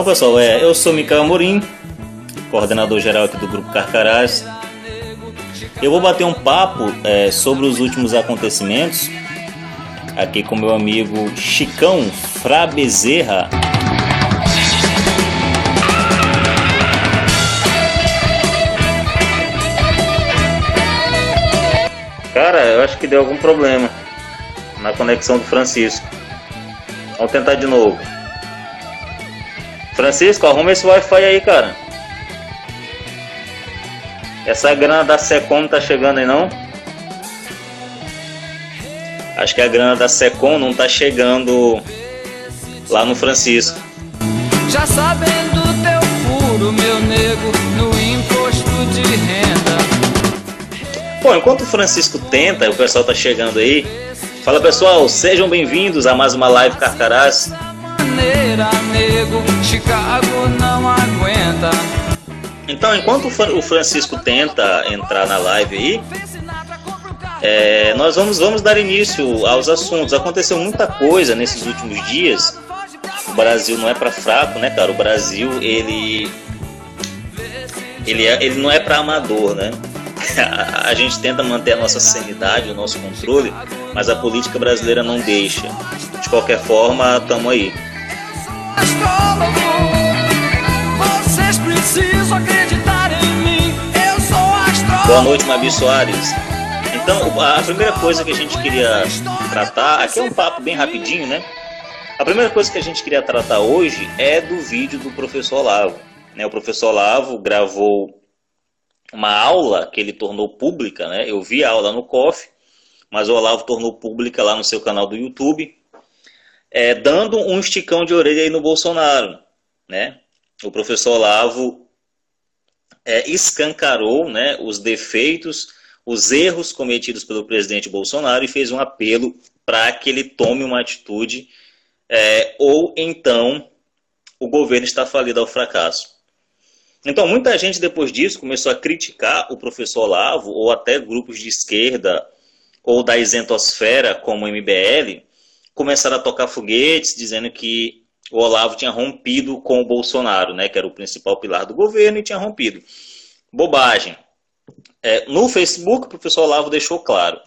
Então, pessoal, é, eu sou Micael Amorim, coordenador geral aqui do Grupo Carcarás. Eu vou bater um papo é, sobre os últimos acontecimentos aqui com meu amigo Chicão Fra Bezerra. Cara, eu acho que deu algum problema na conexão do Francisco. Vamos tentar de novo. Francisco, arruma esse Wi-Fi aí, cara. Essa grana da Secom não tá chegando aí não? Acho que a grana da Secom não tá chegando lá no Francisco. Já sabendo teu furo, meu nego, no imposto de renda. Bom, enquanto o Francisco tenta, o pessoal tá chegando aí. Fala pessoal, sejam bem-vindos a mais uma live Carcarás. Maneira, nego, Chicago não aguenta. Então, enquanto o Fran- o Francisco tenta entrar na live aí, é, nós vamos, vamos dar início aos assuntos. Aconteceu muita coisa nesses últimos dias. O Brasil não é para fraco, né, cara? O Brasil, ele. Ele, é, ele não é para amador, né? A, a gente tenta manter a nossa sanidade, o nosso controle, mas a política brasileira não deixa. De qualquer forma, estamos aí. Boa noite, Mabi Soares. Então, a primeira coisa que a gente queria tratar, aqui é um papo bem rapidinho, né? A primeira coisa que a gente queria tratar hoje é do vídeo do professor Olavo. Né? O professor Olavo gravou uma aula que ele tornou pública, né? Eu vi a aula no COF, mas o Olavo tornou pública lá no seu canal do YouTube, é, dando um esticão de orelha aí no Bolsonaro, né? O professor Olavo é, escancarou né, os defeitos, os erros cometidos pelo presidente Bolsonaro e fez um apelo para que ele tome uma atitude, é, ou então o governo está falido ao fracasso. Então, muita gente depois disso começou a criticar o professor Olavo, ou até grupos de esquerda, ou da isentosfera, como o MBL, começaram a tocar foguetes, dizendo que o Olavo tinha rompido com o Bolsonaro, né, que era o principal pilar do governo, e tinha rompido. Bobagem. É, no Facebook, o professor Olavo deixou claro: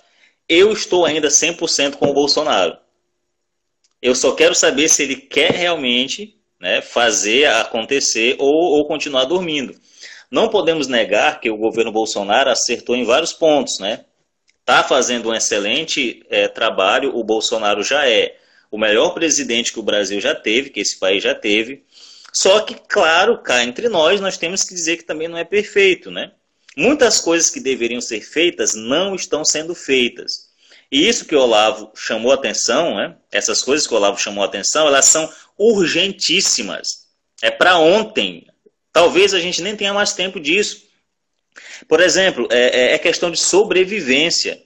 eu estou ainda 100% com o Bolsonaro. Eu só quero saber se ele quer realmente né, fazer acontecer ou, ou continuar dormindo. Não podemos negar que o governo Bolsonaro acertou em vários pontos, né? Está fazendo um excelente é, trabalho, o Bolsonaro já é o melhor presidente que o Brasil já teve, que esse país já teve. Só que, claro, cá entre nós, nós temos que dizer que também não é perfeito, né? Muitas coisas que deveriam ser feitas não estão sendo feitas. E isso que o Olavo chamou atenção, né? essas coisas que o Olavo chamou atenção, elas são urgentíssimas. É para ontem. Talvez a gente nem tenha mais tempo disso. Por exemplo, é, é questão de sobrevivência.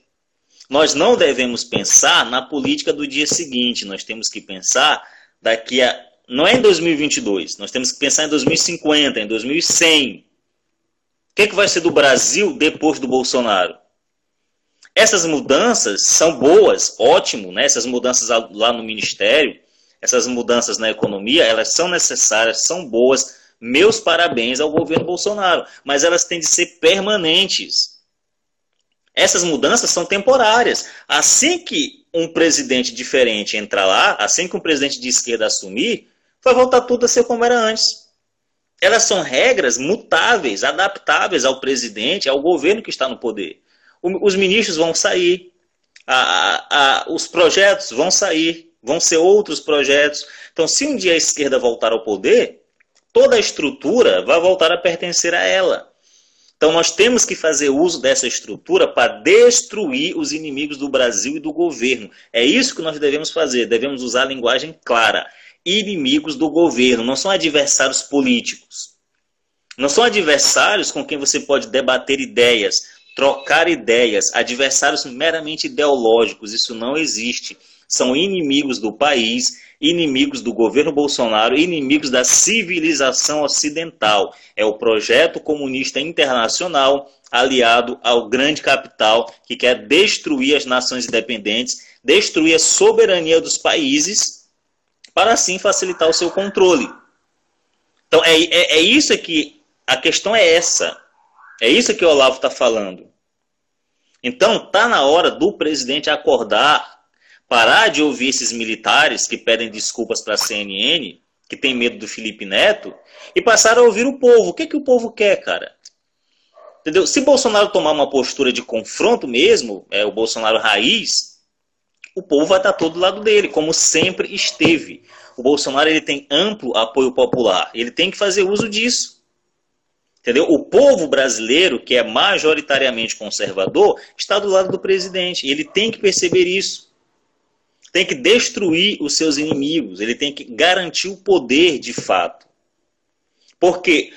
Nós não devemos pensar na política do dia seguinte. Nós temos que pensar daqui a. Não é em 2022. Nós temos que pensar em 2050, em 2100. O que, é que vai ser do Brasil depois do Bolsonaro? Essas mudanças são boas, ótimo, né? Essas mudanças lá no ministério, essas mudanças na economia, elas são necessárias, são boas. Meus parabéns ao governo Bolsonaro, mas elas têm de ser permanentes. Essas mudanças são temporárias. Assim que um presidente diferente entrar lá, assim que um presidente de esquerda assumir, vai voltar tudo a ser como era antes. Elas são regras mutáveis, adaptáveis ao presidente, ao governo que está no poder. Os ministros vão sair, a, a, os projetos vão sair, vão ser outros projetos. Então, se um dia a esquerda voltar ao poder, toda a estrutura vai voltar a pertencer a ela. Então, nós temos que fazer uso dessa estrutura para destruir os inimigos do Brasil e do governo. É isso que nós devemos fazer. Devemos usar a linguagem clara. Inimigos do governo, não são adversários políticos. Não são adversários com quem você pode debater ideias, trocar ideias, adversários meramente ideológicos. Isso não existe. são inimigos do país, inimigos do governo Bolsonaro, inimigos da civilização ocidental. É o projeto comunista internacional aliado ao grande capital que quer destruir as nações independentes, destruir a soberania dos países, para assim facilitar o seu controle. Então é, é, é isso que a questão é essa. É isso que o Olavo está falando. Então tá na hora do presidente acordar, parar de ouvir esses militares que pedem desculpas para a CNN, que tem medo do Felipe Neto, e passar a ouvir o povo. O que, que o povo quer, cara? Entendeu? Se Bolsonaro tomar uma postura de confronto mesmo, é o Bolsonaro raiz, o povo vai estar todo do lado dele, como sempre esteve. O Bolsonaro ele tem amplo apoio popular, ele tem que fazer uso disso. Entendeu? O povo brasileiro, que é majoritariamente conservador, está do lado do presidente. Ele tem que perceber isso. Tem que destruir os seus inimigos. Ele tem que garantir o poder de fato. Porque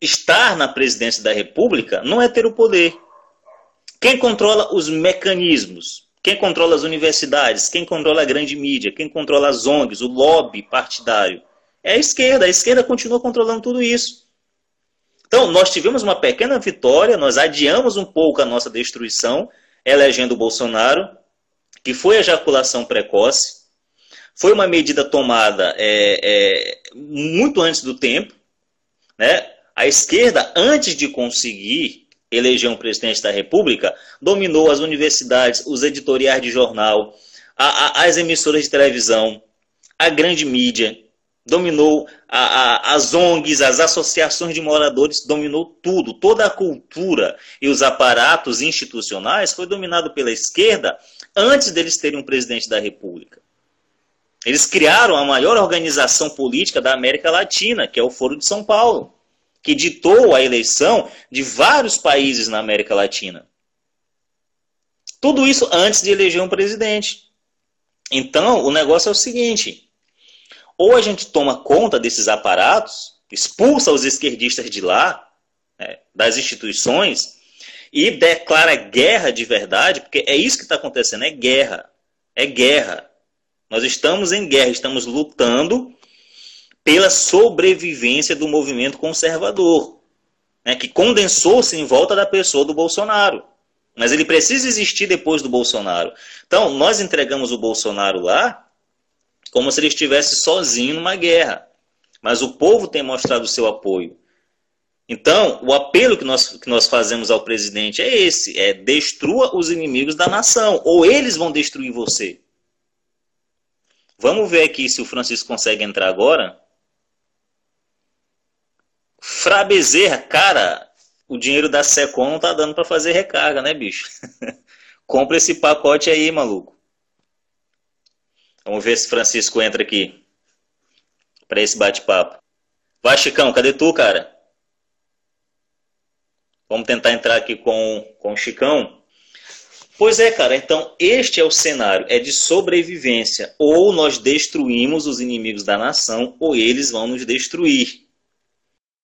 estar na presidência da República não é ter o poder. Quem controla os mecanismos? Quem controla as universidades? Quem controla a grande mídia? Quem controla as ONGs? O lobby partidário? É a esquerda. A esquerda continua controlando tudo isso. Então, nós tivemos uma pequena vitória, nós adiamos um pouco a nossa destruição, elegendo o Bolsonaro, que foi a ejaculação precoce. Foi uma medida tomada é, é, muito antes do tempo, né? A esquerda, antes de conseguir eleger um presidente da República, dominou as universidades, os editoriais de jornal, a, a, as emissoras de televisão, a grande mídia, dominou a, as ONGs, as associações de moradores, dominou tudo. Toda a cultura e os aparatos institucionais foi dominado pela esquerda antes deles terem um presidente da República. Eles criaram a maior organização política da América Latina, que é o Foro de São Paulo que ditou a eleição de vários países na América Latina. Tudo isso antes de eleger um presidente. Então, o negócio é o seguinte: ou a gente toma conta desses aparatos, expulsa os esquerdistas de lá, né, das instituições, e declara guerra de verdade, porque é isso que está acontecendo: é guerra. É guerra. Nós estamos em guerra, estamos lutando pela sobrevivência do movimento conservador, né, que condensou-se em volta da pessoa do Bolsonaro. Mas ele precisa existir depois do Bolsonaro. Então, nós entregamos o Bolsonaro lá como se ele estivesse sozinho numa guerra. Mas o povo tem mostrado seu apoio. Então, o apelo que nós, que nós fazemos ao presidente é esse: é destrua os inimigos da nação, ou eles vão destruir você. Vamos ver aqui se o Francisco consegue entrar agora. Fra Bezerra, cara, o dinheiro da Secom não tá dando para fazer recarga, né, bicho? Compra esse pacote aí, maluco. Vamos ver se Francisco entra aqui para esse bate-papo. Vai, Chicão, cadê tu, cara? Vamos tentar entrar aqui com, com o Chicão. Pois é, cara, então este é o cenário, é de sobrevivência. Ou nós destruímos os inimigos da nação, ou eles vão nos destruir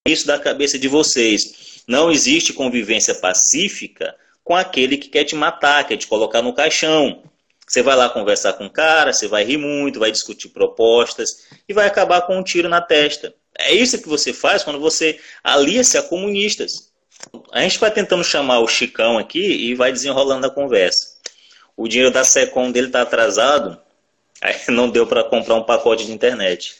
isso da cabeça de vocês. Não existe convivência pacífica com aquele que quer te matar, quer te colocar no caixão. Você vai lá conversar com o cara, você vai rir muito, vai discutir propostas e vai acabar com um tiro na testa. É isso que você faz quando você alia-se a comunistas. A gente vai tentando chamar o Chicão aqui e vai desenrolando a conversa. O dinheiro da Secom dele está atrasado, aí não deu para comprar um pacote de internet.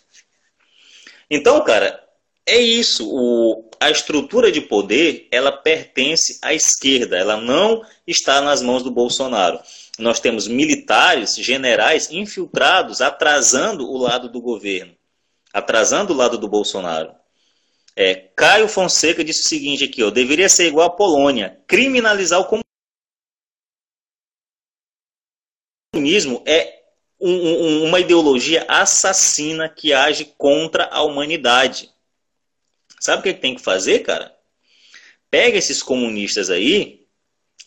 Então, cara, é isso. O, a estrutura de poder ela pertence à esquerda, ela não está nas mãos do Bolsonaro. Nós temos militares, generais infiltrados, atrasando o lado do governo, atrasando o lado do Bolsonaro. É, Caio Fonseca disse o seguinte aqui: ó, deveria ser igual à Polônia, criminalizar o comunismo é um, um, uma ideologia assassina que age contra a humanidade. Sabe o que, tem que fazer, cara? Pega esses comunistas aí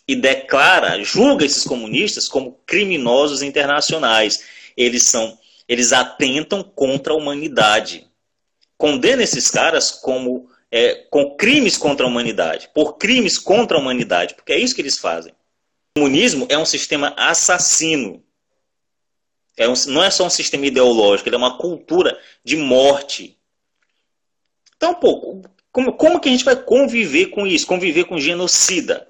e declara, julga esses comunistas como criminosos internacionais. Eles são, eles atentam contra a humanidade. Condena esses caras como é, com crimes contra a humanidade, por crimes contra a humanidade, porque é isso que eles fazem. O comunismo é um sistema assassino. É um, não é só um sistema ideológico, ele é uma cultura de morte. Então, pô, como, como que a gente vai conviver com isso? Conviver com genocida?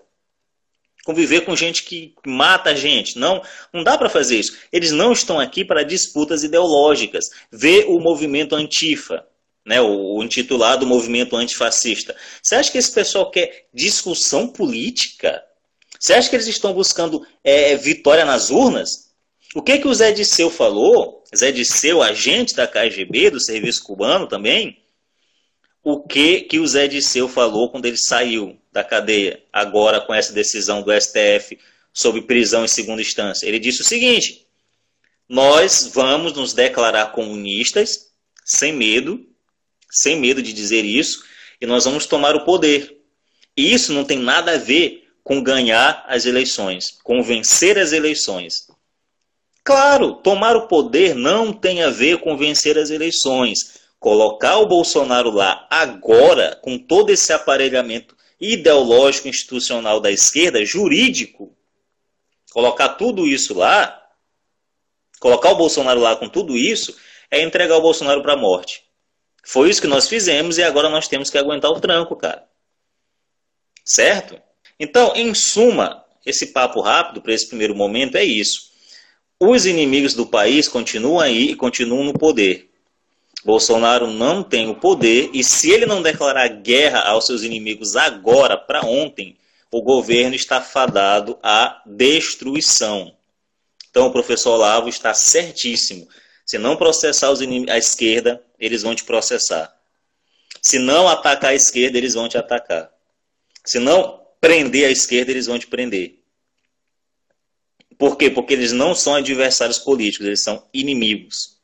Conviver com gente que mata a gente? Não, não dá para fazer isso. Eles não estão aqui para disputas ideológicas. Vê o movimento antifa, né, o, intitulado movimento antifascista. Você acha que esse pessoal quer discussão política? Você acha que eles estão buscando é, vitória nas urnas? O que, que o Zé Disseu falou? Zé Disseu, agente da KGB, do Serviço Cubano também, o que, que o Zé Disseu falou quando ele saiu da cadeia, agora com essa decisão do STF sobre prisão em segunda instância. Ele disse o seguinte: nós vamos nos declarar comunistas sem medo, sem medo de dizer isso, e nós vamos tomar o poder. E isso não tem nada a ver com ganhar as eleições, com vencer as eleições. Claro, tomar o poder não tem a ver com vencer as eleições. Colocar o Bolsonaro lá agora, com todo esse aparelhamento ideológico, institucional da esquerda, jurídico, colocar tudo isso lá, colocar o Bolsonaro lá com tudo isso, é entregar o Bolsonaro para a morte. Foi isso que nós fizemos e agora nós temos que aguentar o tranco, cara. Certo? Então, em suma, esse papo rápido para esse primeiro momento é isso. Os inimigos do país continuam aí e continuam no poder. Bolsonaro não tem o poder e se ele não declarar guerra aos seus inimigos agora, para ontem, o governo está fadado à destruição. Então o professor Olavo está certíssimo. Se não processar inimigos, a esquerda, eles vão te processar. Se não atacar a esquerda, eles vão te atacar. Se não prender a esquerda, eles vão te prender. Por quê? Porque eles não são adversários políticos, eles são inimigos.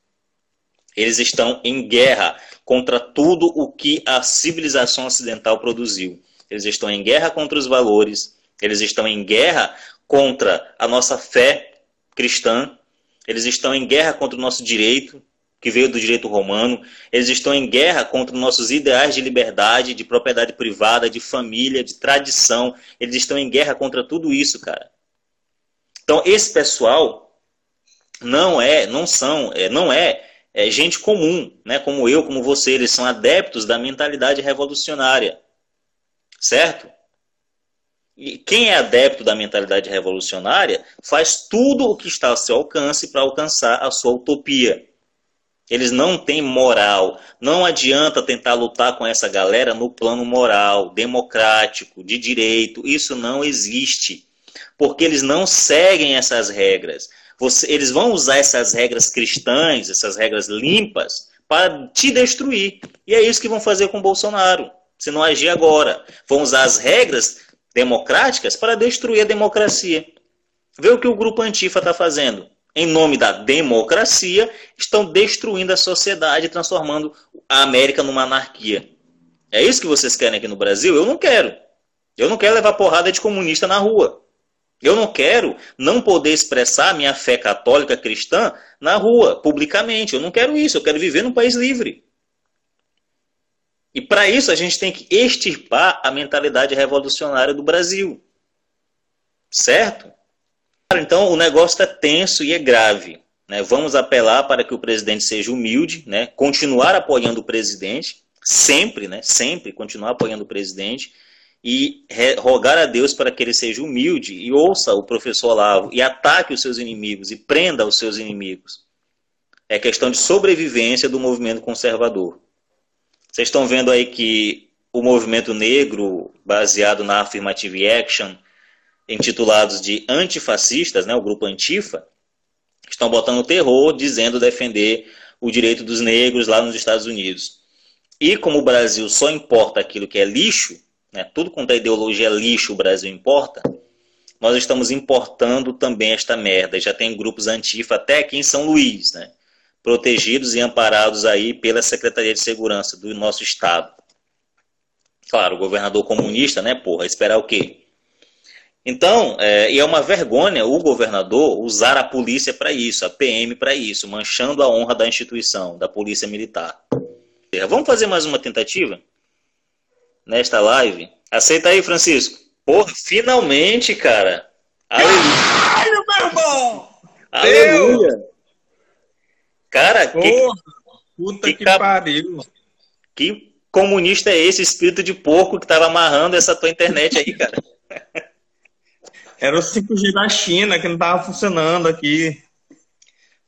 Eles estão em guerra contra tudo o que a civilização ocidental produziu. Eles estão em guerra contra os valores, eles estão em guerra contra a nossa fé cristã, eles estão em guerra contra o nosso direito, que veio do direito romano, eles estão em guerra contra nossos ideais de liberdade, de propriedade privada, de família, de tradição, eles estão em guerra contra tudo isso, cara. Então, esse pessoal não é, não são, é, não é é, gente comum, né, como eu, como você, eles são adeptos da mentalidade revolucionária. Certo? E quem é adepto da mentalidade revolucionária faz tudo o que está ao seu alcance para alcançar a sua utopia. Eles não têm moral. Não adianta tentar lutar com essa galera no plano moral, democrático, de direito. Isso não existe. Porque eles não seguem essas regras. Você, eles vão usar essas regras cristãs, essas regras limpas, para te destruir. E é isso que vão fazer com Bolsonaro, se não agir agora. Vão usar as regras democráticas para destruir a democracia. Vê o que o grupo Antifa está fazendo. Em nome da democracia, estão destruindo a sociedade, transformando a América numa anarquia. É isso que vocês querem aqui no Brasil? Eu não quero. Eu não quero levar porrada de comunista na rua. Eu não quero não poder expressar minha fé católica cristã na rua, publicamente. Eu não quero isso. Eu quero viver num país livre. E para isso a gente tem que extirpar a mentalidade revolucionária do Brasil. Certo? Então o negócio está tenso e é grave. Né? Vamos apelar para que o presidente seja humilde, né? continuar apoiando o presidente, sempre, né? sempre continuar apoiando o presidente e rogar a Deus para que ele seja humilde e ouça o professor Olavo e ataque os seus inimigos e prenda os seus inimigos. É questão de sobrevivência do movimento conservador. Vocês estão vendo aí que o movimento negro, baseado na Affirmative Action, intitulados de antifascistas, né, o grupo Antifa, estão botando terror, dizendo defender o direito dos negros lá nos Estados Unidos. E como o Brasil só importa aquilo que é lixo, né, tudo quanto é ideologia lixo o Brasil importa, nós estamos importando também esta merda. Já tem grupos antifa até aqui em São Luís, né, protegidos e amparados aí pela Secretaria de Segurança do nosso estado. Claro, o governador comunista, né, porra, esperar o quê? Então, é, e é uma vergonha o governador usar a polícia para isso, a PM para isso, manchando a honra da instituição, da polícia militar. Vamos fazer mais uma tentativa? nesta live. Aceita aí, Francisco. Porra, finalmente, cara. Aleluia. Caralho, meu irmão! Aleluia. Cara, Porra, que, puta que, que pariu. Que comunista é esse espírito de porco que tava amarrando essa tua internet aí, cara? Era o 5G da China que não tava funcionando aqui.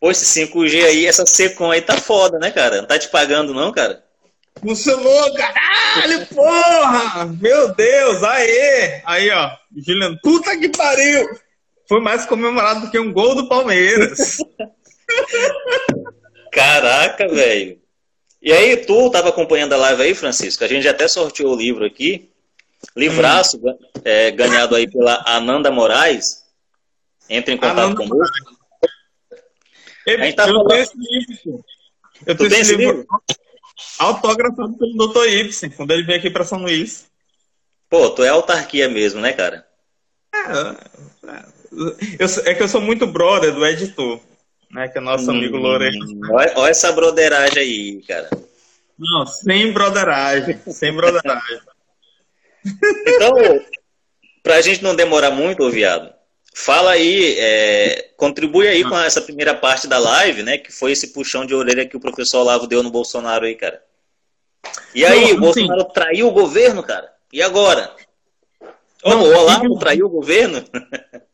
Pô, esse 5G aí, essa Secom aí tá foda, né, cara? Não tá te pagando, não, cara? Funcionou, caralho, porra! Meu Deus, aê! Aí, ó, Juliano, puta que pariu! Foi mais comemorado do que um gol do Palmeiras. Caraca, velho. E aí, tu tava acompanhando a live aí, Francisco? A gente até sorteou o livro aqui. Livraço, hum. é, ganhado aí pela Ananda Moraes. Entre em contato Ananda conosco. Eu, a tá eu falando... tenho esse livro. Eu tenho esse livro, livro? autografado pelo Dr. Ibsen, quando ele veio aqui para São Luís. Pô, tu é autarquia mesmo, né, cara? É, é, eu, é que eu sou muito brother do editor, né? Que é nosso hum, amigo Lourenço. Olha, olha essa broderagem aí, cara. Não, sem broderagem, sem broderagem. Então, pra gente não demorar muito, ô viado, fala aí, é, contribui aí com essa primeira parte da live, né? Que foi esse puxão de orelha que o professor Olavo deu no Bolsonaro aí, cara. E aí, não, o Bolsonaro sim. traiu o governo, cara? E agora? Não, o Olavo traiu o governo?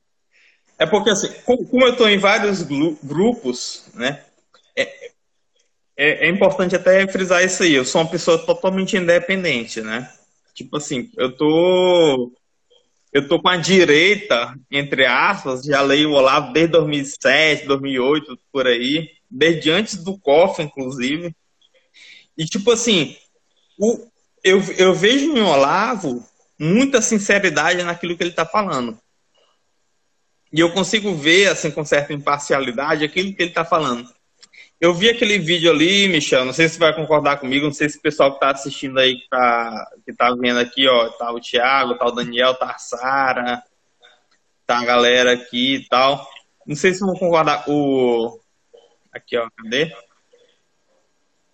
É porque, assim, como eu estou em vários grupos, né? É, é, é, importante até frisar isso aí. Eu sou uma pessoa totalmente independente, né? Tipo assim, eu tô. Eu tô com a direita, entre aspas, já leio o Olavo desde 2007, 2008, por aí. Desde antes do COF, inclusive. E, tipo assim, o, eu, eu vejo em Olavo muita sinceridade naquilo que ele está falando. E eu consigo ver, assim, com certa imparcialidade, aquilo que ele está falando. Eu vi aquele vídeo ali, Michel, não sei se você vai concordar comigo, não sei se o pessoal que está assistindo aí, que está que tá vendo aqui, ó, tá o Thiago, tá o Daniel, tá a Sara, tá a galera aqui e tal. Não sei se vão concordar. O. Aqui, ó, cadê?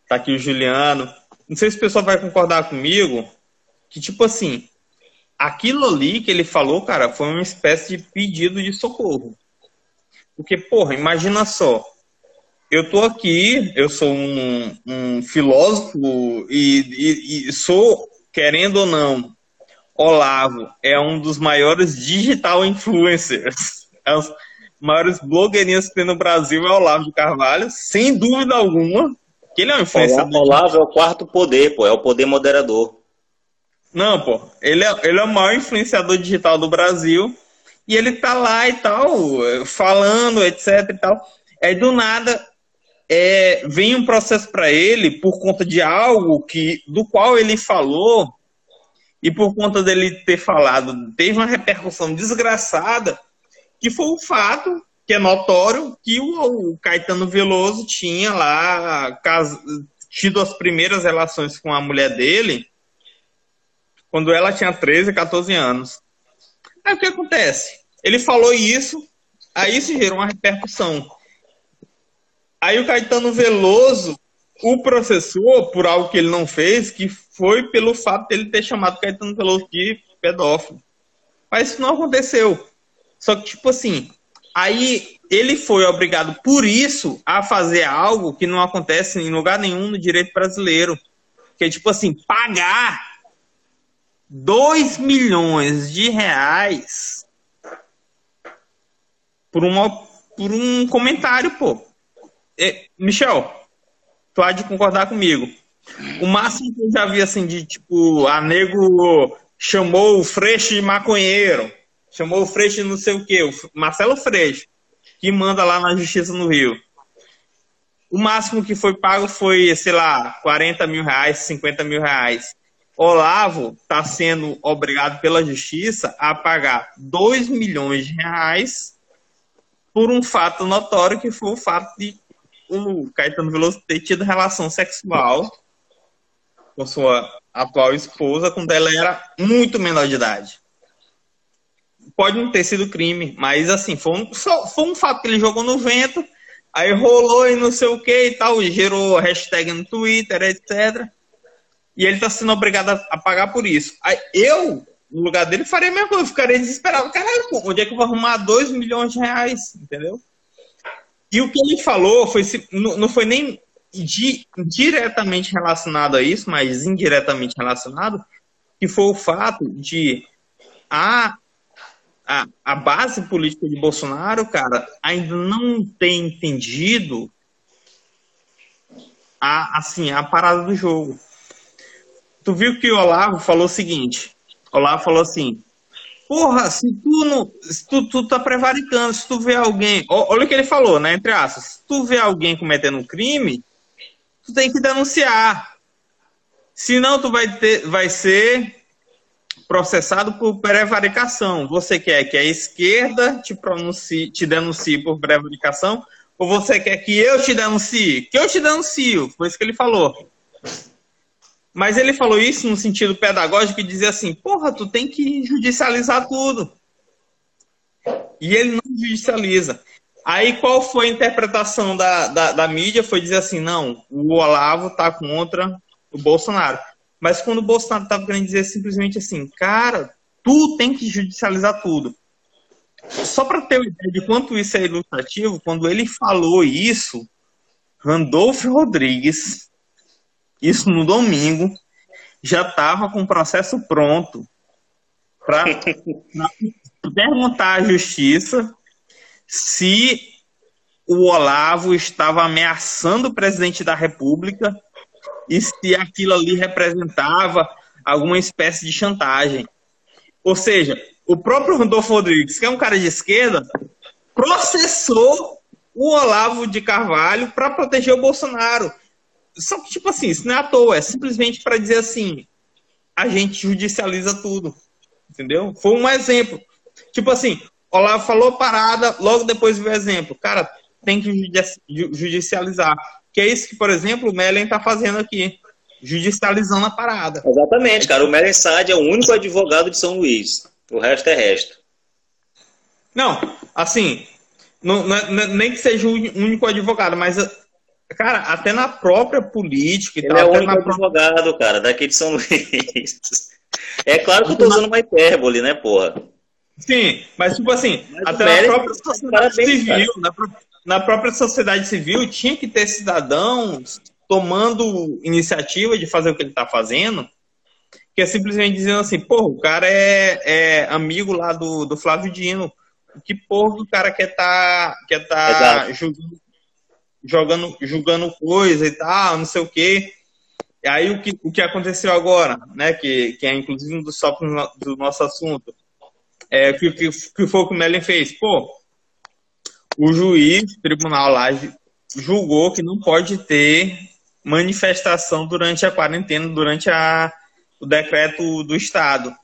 Tá aqui o Juliano. Não sei se o pessoal vai concordar comigo que, tipo assim, aquilo ali que ele falou, cara, foi uma espécie de pedido de socorro. Porque, porra, imagina só. Eu tô aqui, eu sou um, um filósofo e, e, e, sou, querendo ou não, Olavo é um dos maiores digital influencers. É os maiores blogueirinhos que tem no Brasil é Olavo de Carvalho, sem dúvida alguma. Que ele é um influenciador. Olavo é o quarto poder, pô, é o poder moderador. Não, pô. Ele é, ele é o maior influenciador digital do Brasil. E ele tá lá e tal, falando, etc e tal. Aí do nada é, vem um processo para ele por conta de algo que do qual ele falou e por conta dele ter falado teve uma repercussão desgraçada que foi o fato que é notório que o, o Caetano Veloso tinha lá cas, tido as primeiras relações com a mulher dele quando ela tinha 13, 14 anos. Aí o que acontece? Ele falou isso, aí isso gerou uma repercussão. Aí o Caetano Veloso o processou por algo que ele não fez, que foi pelo fato de ele ter chamado Caetano Veloso de pedófilo. Mas isso não aconteceu. Só que, tipo assim, aí ele foi obrigado por isso a fazer algo que não acontece em lugar nenhum no direito brasileiro. Que é, tipo assim, pagar 2 milhões de reais por, uma, por um comentário, pô. É, Michel, tu há de concordar comigo. O máximo que eu já vi assim de tipo, a nego chamou o Freixo de maconheiro, chamou o Freixo de não sei o que, o Marcelo Freixo, que manda lá na Justiça no Rio. O máximo que foi pago foi, sei lá, 40 mil reais, 50 mil reais. Olavo está sendo obrigado pela justiça a pagar 2 milhões de reais por um fato notório que foi o fato de o Caetano Veloso ter tido relação sexual com sua atual esposa quando ela era muito menor de idade. Pode não ter sido crime, mas assim, foi um, só, foi um fato que ele jogou no vento, aí rolou e não sei o que e tal, gerou hashtag no Twitter, etc e ele está sendo obrigado a, pagar por isso. Aí eu, no lugar dele, faria a mesma coisa, eu ficaria desesperado. Caralho, onde é que eu vou arrumar 2 milhões de reais? Entendeu? E o que ele falou foi não foi nem di, diretamente relacionado a isso, mas indiretamente relacionado, que foi o fato de a, a, a base política de Bolsonaro, cara, ainda não ter entendido a, assim, a parada do jogo. Tu viu que o Olavo falou o seguinte: Olavo falou assim, Porra, se tu não. Se tu, tu tá prevaricando, se tu vê alguém. Olha o que ele falou, né? Entre aspas. Se tu vê alguém cometendo um crime, tu tem que denunciar. Senão tu vai, ter, vai ser processado por prevaricação. Você quer que a esquerda te, pronuncie, te denuncie por prevaricação? Ou você quer que eu te denuncie? Que eu te denuncio. Foi isso que ele falou. Mas ele falou isso no sentido pedagógico e dizia assim: porra, tu tem que judicializar tudo. E ele não judicializa. Aí qual foi a interpretação da, da, da mídia? Foi dizer assim: não, o Olavo tá contra o Bolsonaro. Mas quando o Bolsonaro estava querendo dizer simplesmente assim, cara, tu tem que judicializar tudo. Só para ter uma ideia de quanto isso é ilustrativo, quando ele falou isso, Randolfo Rodrigues isso no domingo, já estava com o processo pronto para perguntar à justiça se o Olavo estava ameaçando o presidente da República e se aquilo ali representava alguma espécie de chantagem. Ou seja, o próprio Rodolfo Rodrigues, que é um cara de esquerda, processou o Olavo de Carvalho para proteger o Bolsonaro. Só que, tipo assim, isso não é à toa, é simplesmente para dizer assim: a gente judicializa tudo. Entendeu? Foi um exemplo. Tipo assim, Olavo falou parada, logo depois veio o exemplo. Cara, tem que judicializar. Que é isso que, por exemplo, o Mellen está fazendo aqui. Judicializando a parada. Exatamente, cara. O Mellen Saad é o único advogado de São Luís. O resto é resto. Não, assim, não, não, é, nem que seja o único advogado, mas Cara, até na própria política e Ele tal. é o único advogado, própria... cara, daqui de São Luís. É claro que eu tô usando uma hipérbole, né, porra? Sim, mas tipo assim, mas até na própria sociedade civil, na, na, própria sociedade civil tinha que ter cidadãos tomando iniciativa de fazer o que ele tá fazendo, que é simplesmente dizendo assim, porra, o cara é, é amigo lá do, do Flávio Dino. Que porra o cara quer tá, quer tá julgando jogando, julgando coisa e tal, não sei o quê. E aí o que, o que aconteceu agora, né, que, que é inclusive um dos tópicos do nosso assunto, é que, que, que foi o que o Mellen fez. Pô, o juiz, o tribunal lá, julgou que não pode ter manifestação durante a quarentena, durante a, o decreto do Estado.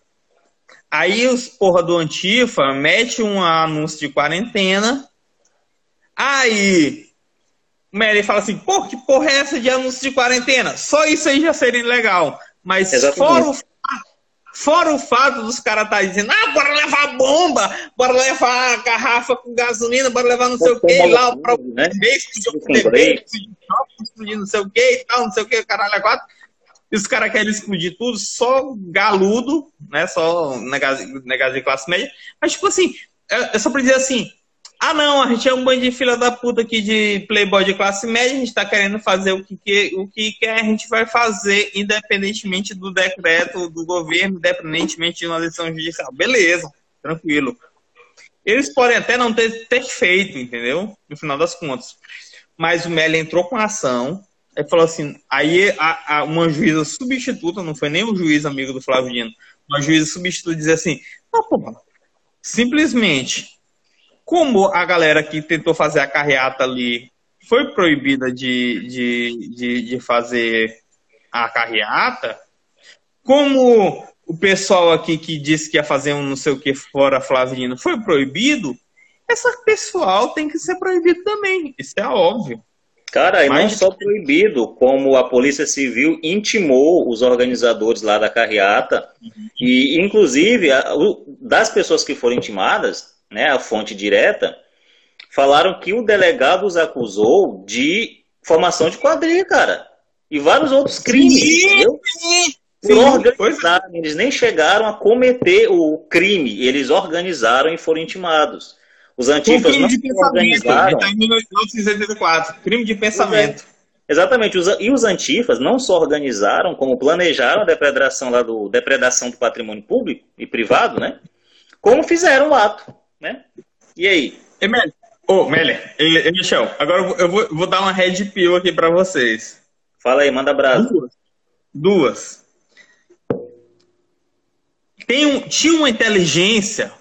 Aí os porra do Antifa mete um anúncio de quarentena. Aí Mary fala assim, pô, que porra é essa de anúncio de quarentena? Só isso aí já seria legal. Mas fora o, fora o fato dos caras estar tá dizendo, ah, bora levar bomba, bora levar garrafa com gasolina, bora levar não sei o que, lá para o né? explodir não sei o que e tal, não sei o que, caralho, é quatro. E os caras querem explodir tudo, só galudo, né? Só negado de classe média. Mas, tipo assim, é, é só pra dizer assim, ah, não, a gente é um bando de fila da puta aqui de playboy de classe média, a gente tá querendo fazer o que, o que quer, a gente vai fazer independentemente do decreto do governo, independentemente de uma decisão judicial. Beleza, tranquilo. Eles podem até não ter, ter feito, entendeu? No final das contas. Mas o Meli entrou com a ação, aí falou assim, aí a, a, uma juíza substituta, não foi nem o juiz amigo do Flávio Dino, uma juíza substituta dizer assim, não, pô, simplesmente como a galera que tentou fazer a carreata ali foi proibida de, de, de, de fazer a carreata, como o pessoal aqui que disse que ia fazer um não sei o que fora Flavino foi proibido, essa pessoal tem que ser proibido também. Isso é óbvio. Cara, e Mas... não só proibido, como a Polícia Civil intimou os organizadores lá da carreata, uhum. e inclusive das pessoas que foram intimadas, né, a fonte direta, falaram que o delegado os acusou de formação de quadrilha, cara. E vários outros crimes, sim, entendeu? Por organizar, eles nem chegaram a cometer o crime, eles organizaram e foram intimados. Os antifas crime não se organizaram. Está em 1984. Crime de pensamento. Exatamente. E os antifas não só organizaram, como planejaram a depredação lá do depredação do patrimônio público e privado, né? Como fizeram o ato, né? E aí? Ô, Meller, e, e Michel, agora eu vou, vou- dar uma red pill aqui pra vocês. Fala aí, manda brasa. Duas. Duas. Tem um, tinha uma inteligência,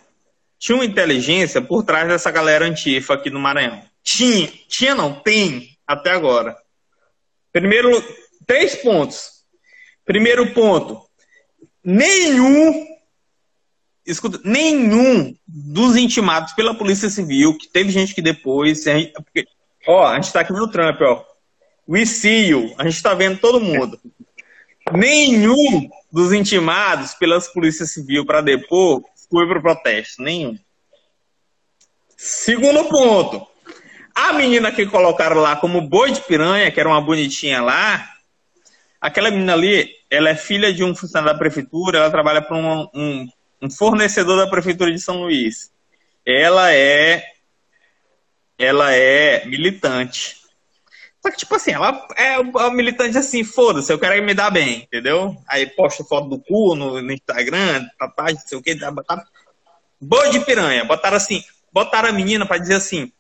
tinha uma inteligência por trás dessa galera antifa aqui no Maranhão. Tinha, tinha não, tem, até agora. Primeiro, três pontos. Primeiro ponto, nenhum, escuta, nenhum dos intimados pela Polícia Civil, que teve gente que depois, a gente- porque, ó, a gente tá aqui no Trump, ó. We see you. A gente tá vendo todo mundo. Nenhum dos intimados pelas polícias civil para depor foi pro protesto. Nenhum. Segundo ponto. A menina que colocaram lá como boi de piranha, que era uma bonitinha lá, aquela menina ali, ela é filha de um funcionário da prefeitura, ela trabalha para um, um, um fornecedor da prefeitura de São Luís. Ela é ela é militante. Só que, tipo assim, ela é uma militante assim, foda-se, eu quero me dar bem, entendeu? Aí posta foto do cu no, no Instagram, papá, não sei o que, botaram. Boi de piranha, botaram assim, botaram a menina pra dizer assim.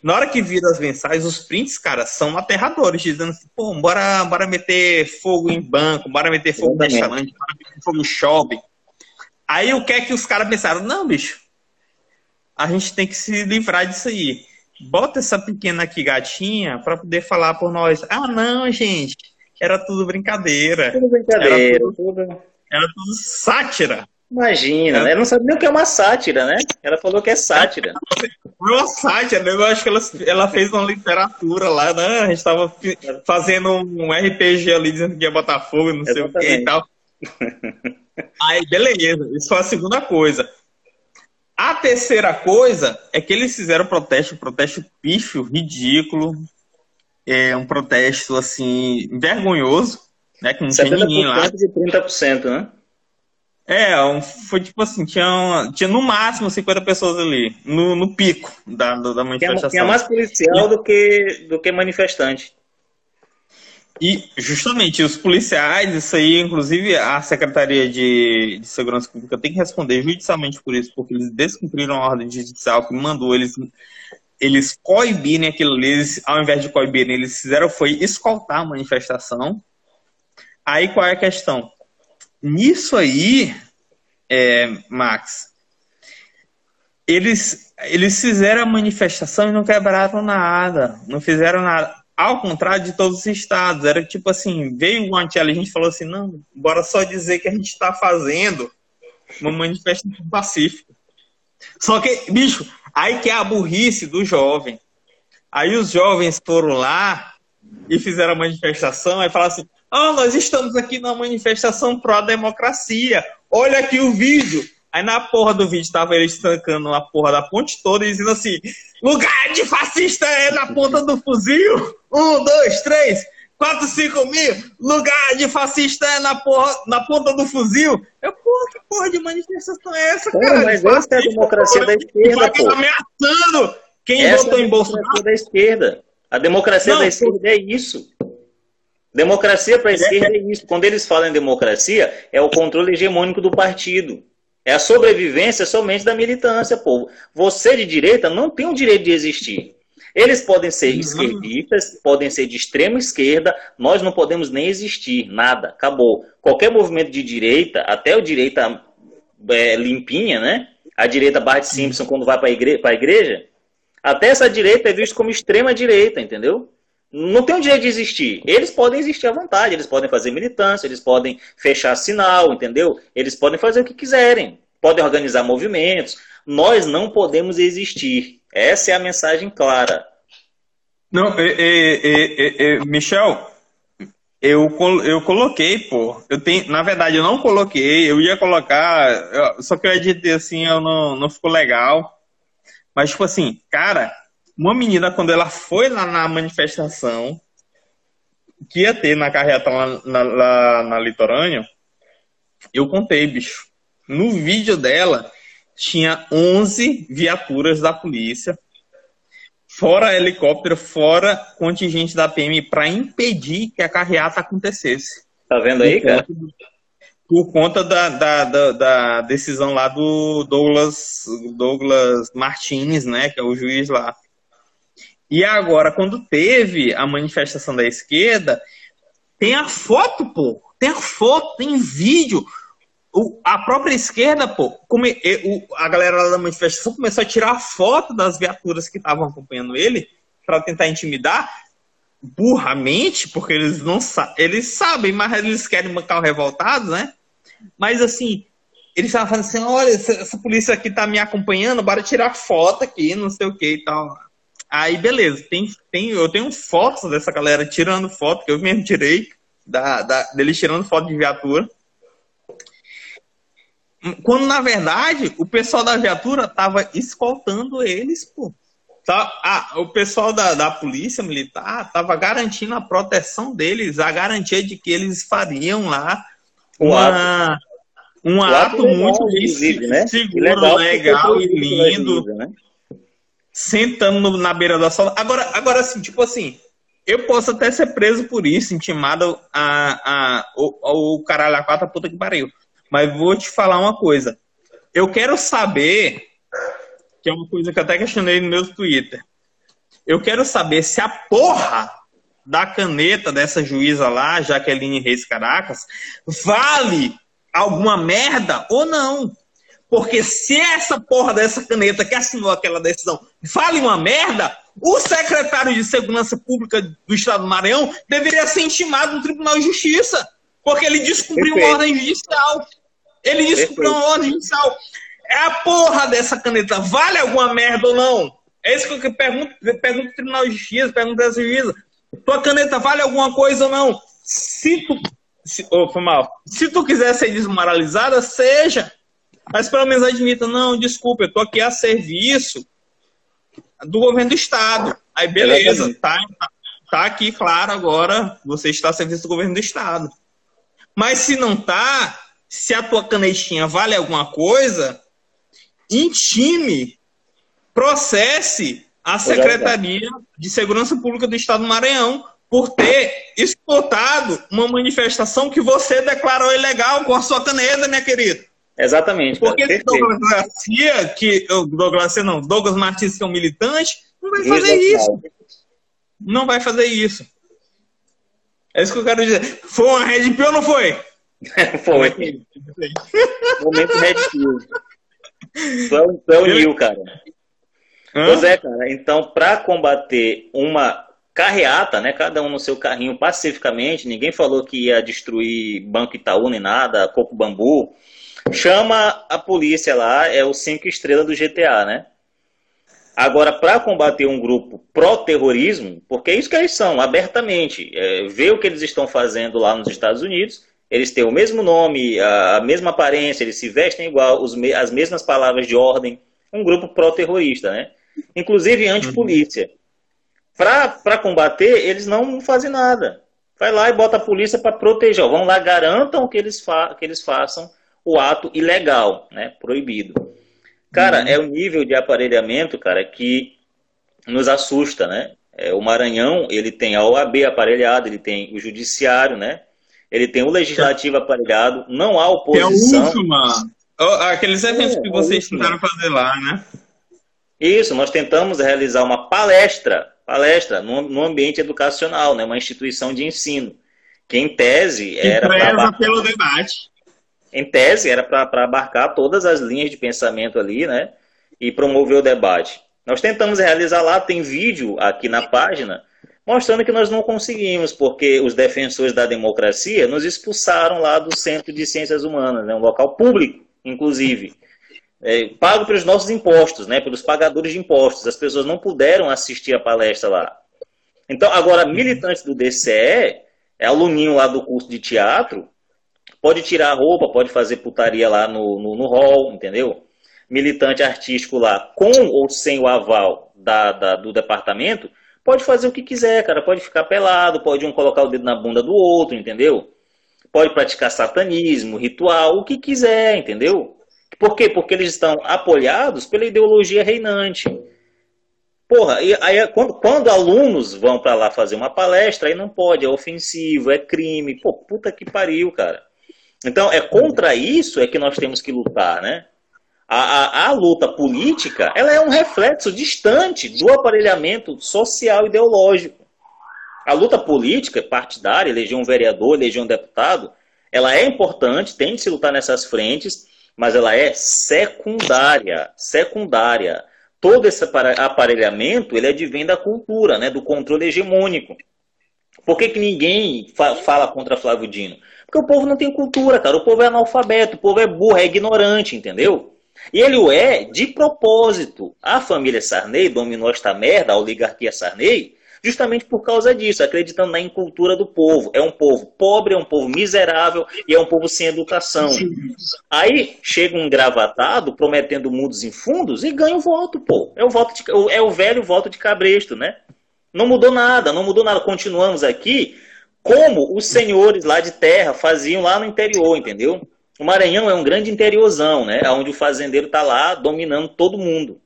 Na hora que viram as mensagens, os prints, cara, são aterradores, dizendo assim, pô, bora, bora meter fogo em banco, bora meter fogo Exatamente. restaurante, bora meter fogo em shopping. Aí o que é que os caras pensaram? Não, bicho, a gente tem que se livrar disso aí. Bota essa pequena aqui, gatinha, pra poder falar por nós. Ah, não, gente, era tudo brincadeira. Tudo brincadeira, Era tudo- tudo... Era tudo sátira. Imagina, né? ela não sabe nem o que é uma sátira, né? Ela falou que é sátira. Foi uma sátira, né? eu acho que ela, ela fez uma literatura lá, né? A gente tava fazendo um RPG ali dizendo que ia botar fogo, não sei o que e Exatamente. tal. Aí, beleza, isso foi a segunda coisa. A terceira coisa é que eles fizeram protesto, um protesto pífio, ridículo, é um protesto assim, vergonhoso, né? Que não tinha ninguém lá. 70% de 30%, né? É, um- foi tipo assim, tinha, tinha no máximo 50 pessoas ali, no, no pico da, da, da Tinha, manifestação. tinha mais policial do que, do que manifestante. E justamente os policiais, isso aí, inclusive a Secretaria de, de Segurança Pública tem que responder judicialmente por isso, porque eles descumpriram a ordem judicial que mandou eles, eles coibirem aquilo ali, eles, ao invés de coibirem, eles fizeram foi escoltar a manifestação. Aí qual é a questão? Nisso aí, é, Max, eles, eles fizeram a manifestação e não quebraram nada, não fizeram nada. Ao contrário de todos os estados, era tipo assim, veio o inteligente e falou assim, não, bora só dizer que a gente está fazendo uma manifestação pacífica. Só que, bicho, aí que é a burrice do jovem. Aí os jovens foram lá e fizeram a manifestação, aí falaram assim, ah, nós estamos aqui na manifestação pró-democracia, olha aqui o vídeo. Aí na porra do vídeo tava eles tancando a porra da ponte toda e dizendo assim: lugar de fascista é na ponta do fuzil. Um, dois, três, quatro, cinco mil. Lugar de fascista é na, porra, na ponta do fuzil. Eu, porra, que porra de manifestação é essa, Pô, cara? mas essa é a democracia porra. da esquerda, pô. ameaçando quem Essa votou é a em Bolsonaro. da esquerda. A democracia Não, da esquerda é isso. Democracia para a esquerda é isso. Quando eles falam em democracia, é o controle hegemônico do partido. É a sobrevivência somente da militância, povo. Você de direita não tem o direito de existir. Eles podem ser Uhum. esquerdistas, podem ser de extrema esquerda, nós não podemos nem existir, nada, acabou. Qualquer movimento de direita, até o direita é, limpinha, né? A direita Bart Simpson quando vai para igre a igreja, até essa direita é visto como extrema direita, entendeu? Não tem o direito de existir. Eles podem existir à vontade, eles podem fazer militância, eles podem fechar sinal, entendeu? Eles podem fazer o que quiserem, podem organizar movimentos. Nós não podemos existir. Essa é a mensagem clara. Não, é, é, é, Michel, eu, eu coloquei, pô. Eu tenho, na verdade, eu não coloquei, eu ia colocar, só que eu editei assim, eu não, não ficou legal. Mas, tipo assim, cara, uma menina, quando ela foi lá na manifestação, que ia ter na carreta lá na, lá na litorânea, eu contei, bicho. No vídeo dela, tinha 11 viaturas da polícia, fora helicóptero, fora contingente da PM, para impedir que a carreata acontecesse. Tá vendo aí, cara? Por conta da, da, da, da decisão lá do Douglas, Douglas Martins, né, que é o juiz lá. E agora, quando teve a manifestação da esquerda, tem a foto, pô. Tem a foto, tem vídeo. O, a própria esquerda, pô, come, o, a galera lá da manifestação começou a tirar foto das viaturas que estavam acompanhando ele para tentar intimidar burramente, porque eles não eles sabem, mas eles querem mancar o revoltado, né? Mas assim, eles estavam falando assim: olha, essa, essa, polícia aqui tá me acompanhando, bora tirar foto aqui, não sei o que e tal. Aí, beleza, tem, tem, eu tenho fotos dessa galera tirando foto, que eu mesmo tirei, da, da, deles tirando foto de viatura. Quando, na verdade, o pessoal da viatura tava escoltando eles, pô. Tá, ah, o pessoal da, da polícia militar tava garantindo a proteção deles, a garantia de que eles fariam lá uma, um ato, muito né? seguro, legal, legal e lindo. Né? Sentando na beira da sala. Agora, agora assim, tipo assim, eu posso até ser preso por isso, intimado a, a, o, o caralho a quatro puta que pariu. Mas vou te falar uma coisa. Eu quero saber, que é uma coisa que eu até questionei no meu Twitter. Eu quero saber se a porra da caneta dessa juíza lá, Jaqueline Reis Caracas, vale alguma merda ou não. Porque se essa porra dessa caneta que assinou aquela decisão vale uma merda, o secretário de Segurança Pública do Estado do Maranhão deveria ser intimado no Tribunal de Justiça. Porque ele descumpriu Perfeito. uma ordem judicial. Ele descumpriu Perfeito. uma ordem judicial. É a porra dessa caneta. Vale alguma merda ou não? É isso que eu pergunto, pergunto Tribunal de Justiça, pergunto essa juíza. Tua caneta vale alguma coisa ou não? Se tu. Se, oh, foi mal. Se tu quiser ser desmoralizada, seja. Mas pelo menos admita, não, desculpa, eu tô aqui a serviço do governo do estado. Aí beleza, tá, tá aqui claro agora, você está a serviço do governo do estado. Mas se não tá, se a tua canetinha vale alguma coisa, intime, processe a Secretaria de Segurança Pública do Estado do Maranhão por ter exportado uma manifestação que você declarou ilegal com a sua caneta, minha querida. Exatamente. Porque esse Douglas Garcia, que. Douglas Garcia não, Douglas Martins, que é um militante, não vai fazer isso. Não vai fazer isso. É isso que eu quero dizer. Foi uma Red Pill ou não foi? foi. Momento Red Pill. Foi um Nil, cara. Hã? Pois é, cara. Então, para combater uma carreata, né? Cada um no seu carrinho pacificamente, ninguém falou que ia destruir Banco Itaú nem nada, Coco Bambu chama a polícia lá, é o cinco estrelas do GTA, né? Agora, para combater um grupo pró-terrorismo, porque é isso que eles são, abertamente, é, ver o que eles estão fazendo lá nos Estados Unidos, eles têm o mesmo nome, a, mesma aparência, eles se vestem igual, os, as mesmas palavras de ordem, um grupo pró-terrorista, né? Inclusive anti-polícia. Para combater, eles não fazem nada. Vai lá e bota a polícia para proteger. Vão lá, garantam que eles, que eles façam o ato ilegal, né? Proibido. Cara, uhum. é o nível de aparelhamento, cara, que nos assusta, né? É, o Maranhão, ele tem a OAB aparelhada, ele tem o judiciário, né? Ele tem o legislativo aparelhado, não há oposição. É a última. Aqueles eventos é, que vocês tentaram fazer lá, né? Isso, nós tentamos realizar uma palestra, palestra no, no ambiente educacional, né? Uma instituição de ensino, que em tese era... Preza pelo debate em tese, era para abarcar todas as linhas de pensamento ali, né? E promover o debate. Nós tentamos realizar lá, tem vídeo aqui na página, mostrando que nós não conseguimos, porque os defensores da democracia nos expulsaram lá do Centro de Ciências Humanas, né? um local público, inclusive. É, pago pelos nossos impostos, né? pelos pagadores de impostos. As pessoas não puderam assistir a palestra lá. Então, agora, militante do DCE, é aluninho lá do curso de teatro, Pode tirar a roupa, pode fazer putaria lá no, no, no hall, entendeu? Militante artístico lá, com ou sem o aval da, da, do departamento, pode fazer o que quiser, cara. Pode ficar pelado, pode um colocar o dedo na bunda do outro, entendeu? Pode praticar satanismo, ritual, o que quiser, entendeu? Por quê? Porque eles estão apoiados pela ideologia reinante. Porra, e aí quando, quando alunos vão para lá fazer uma palestra, aí não pode, é ofensivo, é crime. Pô, puta que pariu, cara. Então, é contra isso é que nós temos que lutar, né? A, a, a, luta política ela é um reflexo distante do aparelhamento social ideológico. A luta política, partidária, eleger um vereador, eleger um deputado, ela é importante, tem de se lutar nessas frentes, mas ela é secundária, secundária. Todo esse aparelhamento, ele advém da cultura, né, do controle hegemônico. Por que, que ninguém fa fala contra Flávio Dino? Porque o povo não tem cultura, cara. O povo é analfabeto, o povo é burro, é ignorante, entendeu? E ele o é de propósito. A família Sarney dominou esta merda, a oligarquia Sarney, justamente por causa disso, acreditando na incultura do povo. É um povo pobre, é um povo miserável e é um povo sem educação. Aí chega um gravatado prometendo mundos em fundos e ganha o voto, pô. É o, voto de, é o velho voto de cabresto, né? Não mudou nada, não mudou nada. Continuamos aqui como os senhores lá de terra faziam lá no interior, entendeu? O Maranhão é um grande interiorzão, né? Onde o fazendeiro está lá dominando todo mundo.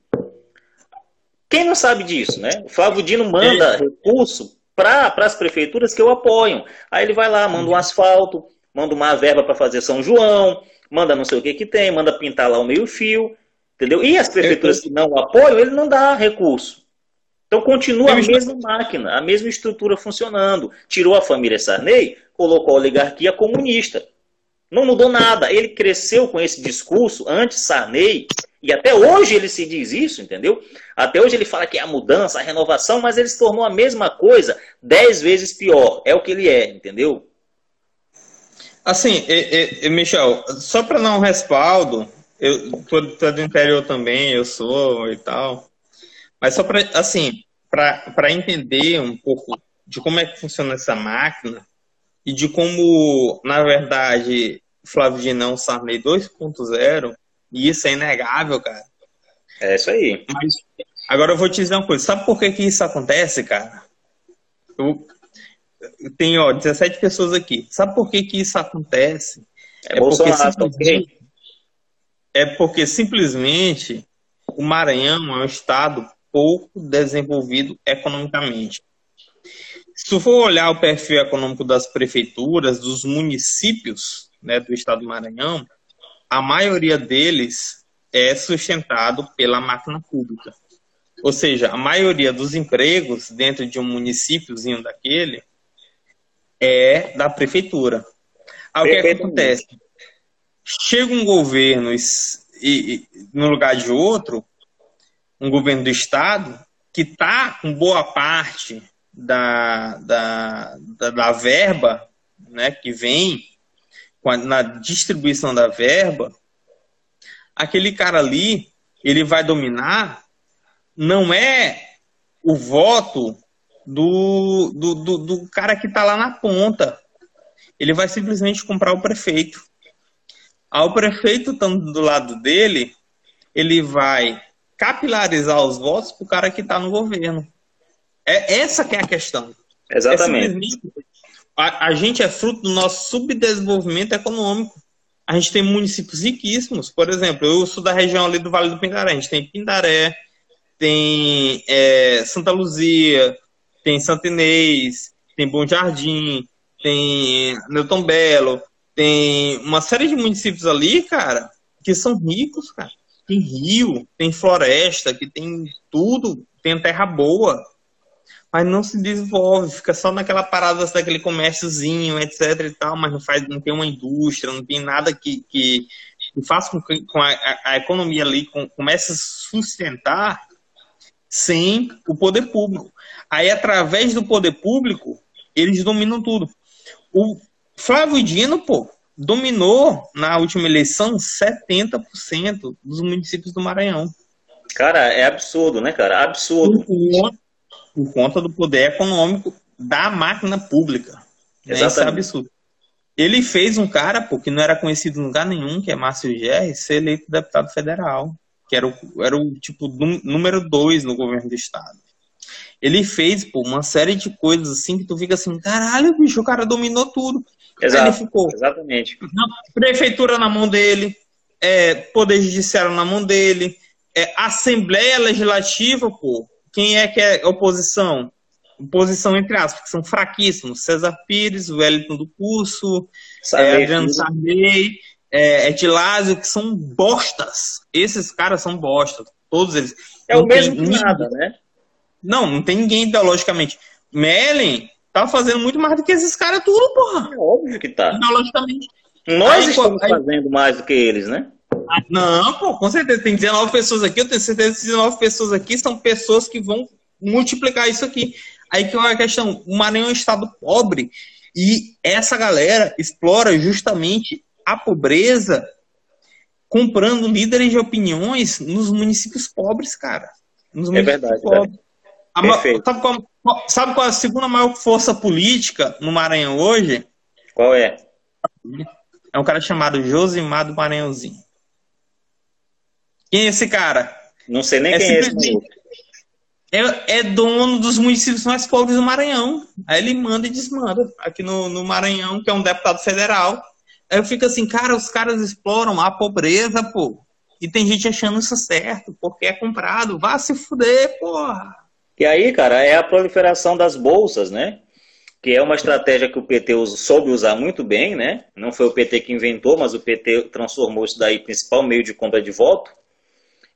Quem não sabe disso, né? O Flávio Dino manda recurso para as prefeituras que eu apoio. Aí ele vai lá, manda um asfalto, manda uma verba para fazer São João, manda não sei o que que tem, manda pintar lá o meio-fio, entendeu? E as prefeituras que não apoiam, ele não dá recurso. Então continua a mesma máquina, a mesma estrutura funcionando. Tirou a família Sarney, colocou a oligarquia comunista. Não mudou nada. Ele cresceu com esse discurso anti-Sarney, e até hoje ele se diz isso, entendeu? Até hoje ele fala que é a mudança, a renovação, mas ele se tornou a mesma coisa, dez vezes pior. É o que ele é, entendeu? Assim, e, e, Michel, só para dar um respaldo, eu tô, tô, do interior também, eu sou e tal. Mas só para, assim, para entender um pouco de como é que funciona essa máquina e de como, na verdade, Flávio Dinão Sarney 2.0, e isso é inegável, cara. É isso aí. Mas agora eu vou te dizer uma coisa. Sabe por que, que isso acontece, cara? Eu, tem, ó, 17 pessoas aqui. Sabe por que, que isso acontece? É, é porque, simplesmente, é porque simplesmente o Maranhão é um estado pouco desenvolvido economicamente. Se tu for olhar o perfil econômico das prefeituras, dos municípios né, do estado do Maranhão, a maioria deles é sustentado pela máquina pública. Ou seja, a maioria dos empregos dentro de um municípiozinho daquele é da prefeitura. Aí o que, é que acontece? Chega um governo e, e, no lugar de outro, um governo do estado, que está com boa parte da, da, da, da verba né, que vem na distribuição da verba, aquele cara ali, ele vai dominar, não é o voto do, do, do, do cara que está lá na ponta. Ele vai simplesmente comprar o prefeito. Ao prefeito estando do lado dele, ele vai capilarizar os votos para o cara que está no governo. É essa que é a questão. Exatamente. É a, a gente é fruto do nosso subdesenvolvimento econômico. A gente tem municípios riquíssimos. Por exemplo, eu sou da região ali do Vale do Pindaré. A gente tem Pindaré, tem é, Santa Luzia, tem Santa Inês, tem Bom Jardim, tem Newton Belo, tem uma série de municípios ali, cara, que são ricos, cara. Tem rio, tem floresta, que tem tudo, tem terra boa mas não se desenvolve, fica só naquela parada daquele comérciozinho, etc e tal, mas não faz, não tem uma indústria, não tem nada que, que, que faça com que com a, a, economia ali com, comece a sustentar sem o poder público. Aí, através do poder público, eles dominam tudo. O Flávio Dino, pô, dominou na última eleição 70% dos municípios do Maranhão. Cara, é absurdo, né, cara? Absurdo por conta do poder econômico da máquina pública. Né? Isso é absurdo. Ele fez um cara, pô, que não era conhecido em lugar nenhum, que é Márcio Gerri, ser eleito deputado federal, que era o, era o tipo número dois no governo do estado. Ele fez, pô, uma série de coisas assim que tu fica assim, caralho, bicho, o cara dominou tudo. Exato, ele ficou. Exatamente. Na prefeitura na mão dele, é, poder judiciário na mão dele, é, Assembleia Legislativa, pô, quem é que é oposição? Oposição entre aspas, que são fraquíssimos. César Pires, Wellington do Curso, é, Adriano Sarney, é, Edilásio, que são bostas. Esses caras são bostas, todos eles. É não o mesmo que nada, né? Não, não tem ninguém ideologicamente. Mellen tá fazendo muito mais do que esses caras tudo, porra. É óbvio que tá. Ideologicamente. Nós aí, estamos aí, fazendo mais do que eles, né? Não, pô, com certeza. Tem 19 pessoas aqui, eu tenho certeza que 19 pessoas aqui são pessoas que vão multiplicar isso aqui. Aí que é a questão, o Maranhão é um estado pobre e essa galera explora justamente a pobreza comprando líderes de opiniões nos municípios pobres, cara. Nos é verdade. Pobres. A, sabe, qual, sabe qual é a segunda maior força política no Maranhão hoje? Qual é? É um cara chamado Josimar do Maranhãozinho. Quem é esse cara? Não sei nem é quem é esse. É, é dono dos municípios mais pobres do Maranhão. Aí ele manda e desmanda. Aqui no, no Maranhão, que é um deputado federal. Aí eu fico assim, cara, os caras exploram a pobreza, pô. E tem gente achando isso certo, porque é comprado. Vá se fuder, porra. E aí, cara, é a proliferação das bolsas, né? Que é uma estratégia que o PT soube usar muito bem, né? Não foi o PT que inventou, mas o PT transformou isso daí principal meio de compra de voto.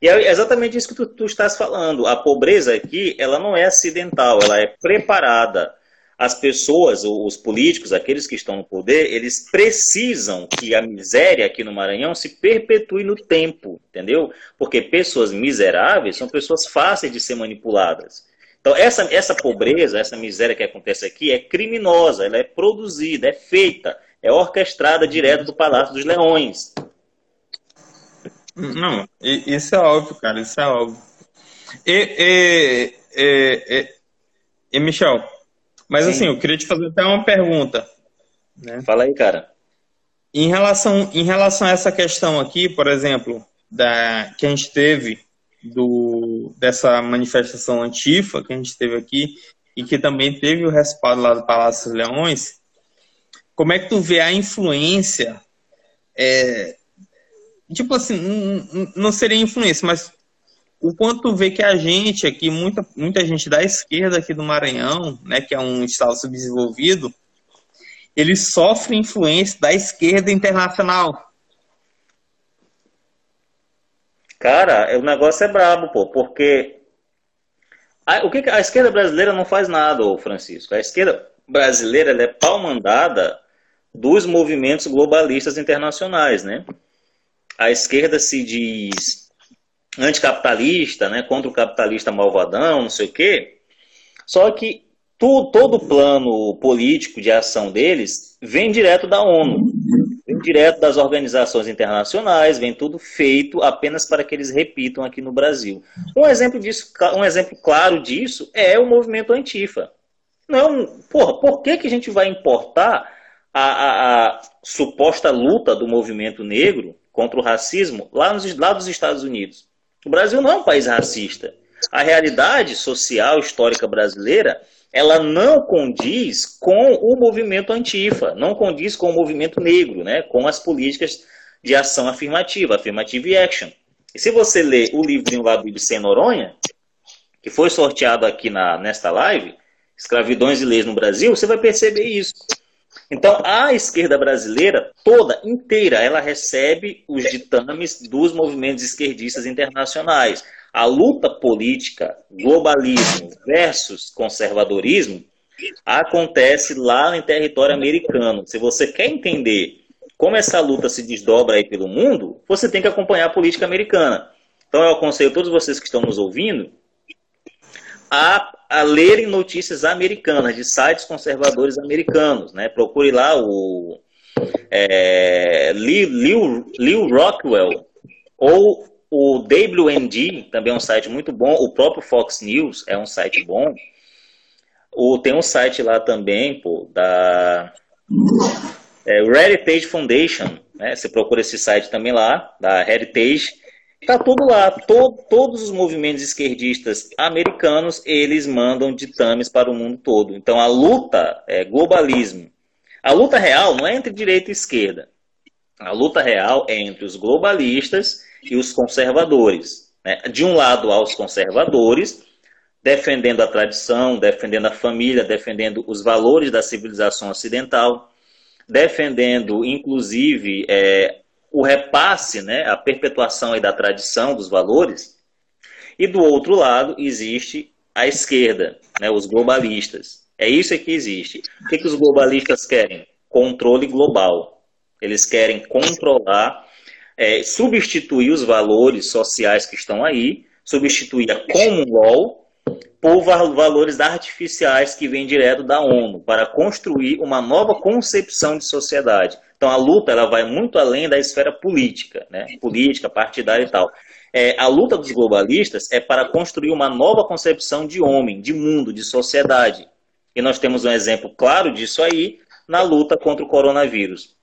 E é exatamente isso que tu, tu estás falando. A pobreza aqui, ela não é acidental, ela é preparada. As pessoas, os políticos, aqueles que estão no poder, eles precisam que a miséria aqui no Maranhão se perpetue no tempo, entendeu? Porque pessoas miseráveis são pessoas fáceis de ser manipuladas. Então, essa, essa pobreza, essa miséria que acontece aqui é criminosa, ela é produzida, é feita, é orquestrada direto do Palácio dos Leões. Não, isso é óbvio, cara, isso é óbvio. E, e, e, e Michel, mas Sim. assim, eu queria te fazer até uma pergunta. Né? Fala aí, cara. Em relação, em relação a essa questão aqui, por exemplo, da, que a gente teve do, dessa manifestação antifa que a gente teve aqui e que também teve o respaldo lá do Palácio dos Leões, como é que tu vê a influência é, tipo assim, não, não seria influência, mas o quanto tu vê que a gente aqui, muita, muita gente da esquerda aqui do Maranhão, né, que é um estado subdesenvolvido, eles sofrem influência da esquerda internacional. Cara, o negócio é brabo, pô, porque a, o que a esquerda brasileira não faz nada, ô Francisco. A esquerda brasileira é pau mandada dos movimentos globalistas internacionais, né? a esquerda se diz anticapitalista, né, contra o capitalista malvadão, não sei o quê. Só que tu, todo o plano político de ação deles vem direto da ONU, direto das organizações internacionais, vem tudo feito apenas para que eles repitam aqui no Brasil. Um exemplo disso, um exemplo claro disso é o movimento Antifa. Não, porra, por que, que a gente vai importar a, a, a suposta luta do movimento negro contra o racismo lá, nos, lá dos Estados Unidos. O Brasil não é um país racista. A realidade social histórica brasileira ela não condiz com o movimento antifa, não condiz com o movimento negro, né, com as políticas de ação afirmativa, affirmative action. E se você ler o livrinho lá do Ibsen Noronha, que foi sorteado aqui na, nesta live, Escravidões e Leis no Brasil, você vai perceber isso. Então, a esquerda brasileira toda, inteira, ela recebe os ditames dos movimentos esquerdistas internacionais. A luta política, globalismo versus conservadorismo, acontece lá em território americano. Se você quer entender como essa luta se desdobra aí pelo mundo, você tem que acompanhar a política americana. Então, eu aconselho todos vocês que estão nos ouvindo a, a lerem notícias americanas, de sites conservadores americanos. Né? Procure lá o é, Leo, Rockwell ou o WND, também é um site muito bom. O próprio Fox News é um site bom. O, tem um site lá também, pô, da é, Heritage Foundation. Né? Você procura esse site também lá, da Heritage Está tudo lá. Todo, todos os movimentos esquerdistas americanos, eles mandam ditames para o mundo todo. Então a luta é globalismo. A luta real não é entre direita e esquerda. A luta real é entre os globalistas e os conservadores. Né? De um lado, há os conservadores, defendendo a tradição, defendendo a família, defendendo os valores da civilização ocidental, defendendo, inclusive, é, o repasse, né, a perpetuação da tradição dos valores. E do outro lado existe a esquerda, né, os globalistas. É isso que existe. O que, que os globalistas querem? Controle global. Eles querem controlar, é, substituir os valores sociais que estão aí, substituir a common law por valores artificiais que vêm direto da ONU, para construir uma nova concepção de sociedade. Então a luta ela vai muito além da esfera política, né? política, partidária e tal. É, a luta dos globalistas é para construir uma nova concepção de homem, de mundo, de sociedade. E nós temos um exemplo claro disso aí na luta contra o coronavírus.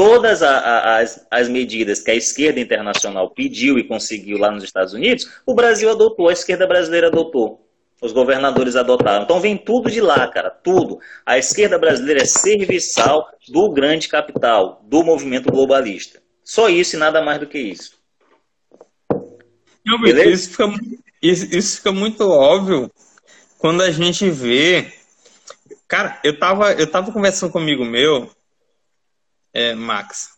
Todas as, as medidas que a esquerda internacional pediu e conseguiu lá nos Estados Unidos, o Brasil adotou, a esquerda brasileira adotou. Os governadores adotaram. Então vem tudo de lá, cara, tudo. A esquerda brasileira é serviçal do grande capital, do movimento globalista. Só isso e nada mais do que isso. Não, isso, fica, isso, isso fica muito óbvio quando a gente vê. Cara, eu tava, eu tava conversando com amigo meu, é, Max.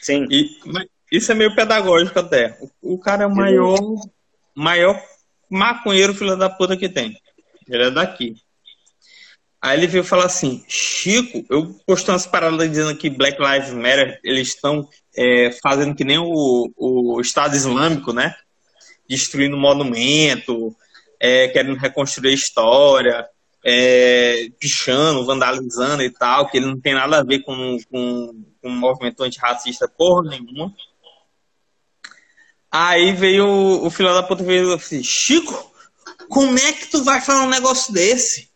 Sim. E, isso é meio pedagógico até. O, o cara é o maior, maior maconheiro filho da puta que tem. Ele é daqui. Aí ele veio falar assim, Chico, eu postei umas paradas dizendo que Black Lives Matter, eles estão é, fazendo que nem o, o Estado Islâmico, né? Destruindo monumento, é, querendo reconstruir a história, é, pichando, vandalizando e tal, que ele não tem nada a ver com, com, com um movimento antirracista porra nenhuma. Aí veio o, o filho da puta veio assim, Chico, como é que tu vai falar um negócio desse?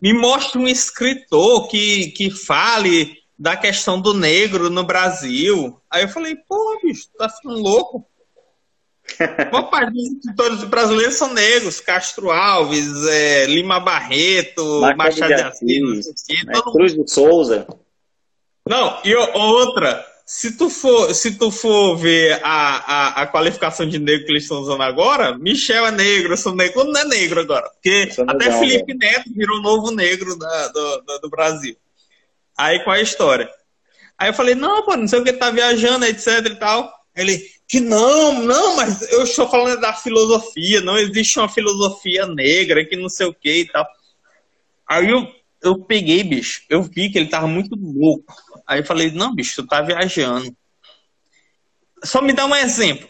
Me mostra um escritor que, que fale da questão do negro no Brasil. Aí eu falei, pô, bicho, tu tá ficando louco? Boa parte dos escritores brasileiros são negros, Castro Alves, é, Lima Barreto, Machado de Assis, né? Cruz de Souza. Não, e outra, se tu for, se tu for ver a, a, a, qualificação de negro que eles estão usando agora, Michel é negro, eu sou negro, não é negro agora. Porque até legal, Felipe velho. Neto virou novo negro da, do, do, do, Brasil. Aí qual é a história? Aí eu falei, não, pô, não sei o que, tá viajando, etc e tal. Ele, que não, não, mas eu estou falando da filosofia, não existe uma filosofia negra, que não sei o que e tal. Aí eu, eu peguei, bicho, eu vi que ele tava muito louco. Aí eu falei, não, bicho, tu tá viajando. Só me dá um exemplo.